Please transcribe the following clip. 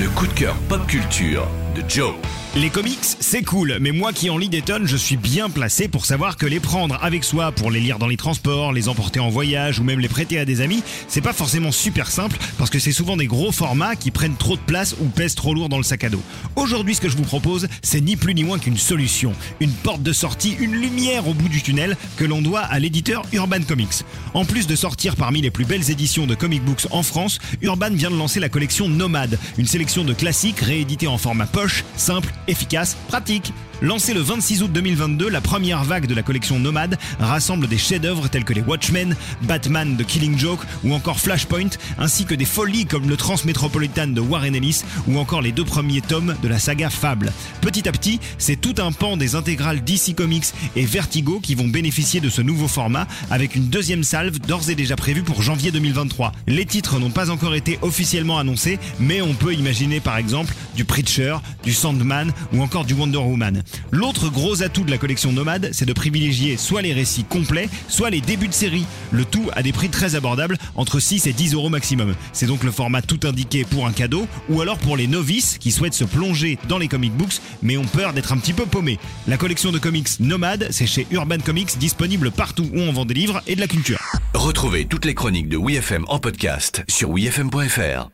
Le coup de cœur pop culture de Joe. Les comics, c'est cool, mais moi qui en lis des tonnes, je suis bien placé pour savoir que les prendre avec soi pour les lire dans les transports, les emporter en voyage ou même les prêter à des amis, c'est pas forcément super simple parce que c'est souvent des gros formats qui prennent trop de place ou pèsent trop lourd dans le sac à dos. Aujourd'hui, ce que je vous propose, c'est ni plus ni moins qu'une solution, une porte de sortie, une lumière au bout du tunnel que l'on doit à l'éditeur Urban Comics. En plus de sortir parmi les plus belles éditions de comic books en France, Urban vient de lancer la collection Nomade, une sélection de classiques réédités en format simple efficace, pratique. Lancée le 26 août 2022, la première vague de la collection Nomade rassemble des chefs-d'œuvre tels que les Watchmen, Batman de Killing Joke ou encore Flashpoint, ainsi que des folies comme le Transmétropolitan de Warren Ellis ou encore les deux premiers tomes de la saga Fable. Petit à petit, c'est tout un pan des intégrales DC Comics et Vertigo qui vont bénéficier de ce nouveau format avec une deuxième salve d'ores et déjà prévue pour janvier 2023. Les titres n'ont pas encore été officiellement annoncés, mais on peut imaginer par exemple du Preacher, du Sandman ou encore du Wonder Woman. L'autre gros atout de la collection Nomade, c'est de privilégier soit les récits complets, soit les débuts de série. Le tout à des prix très abordables, entre 6 et 10 euros maximum. C'est donc le format tout indiqué pour un cadeau, ou alors pour les novices qui souhaitent se plonger dans les comic books, mais ont peur d'être un petit peu paumés. La collection de comics Nomade, c'est chez Urban Comics, disponible partout où on vend des livres et de la culture. Retrouvez toutes les chroniques de WeFM en podcast sur WeFM.fr.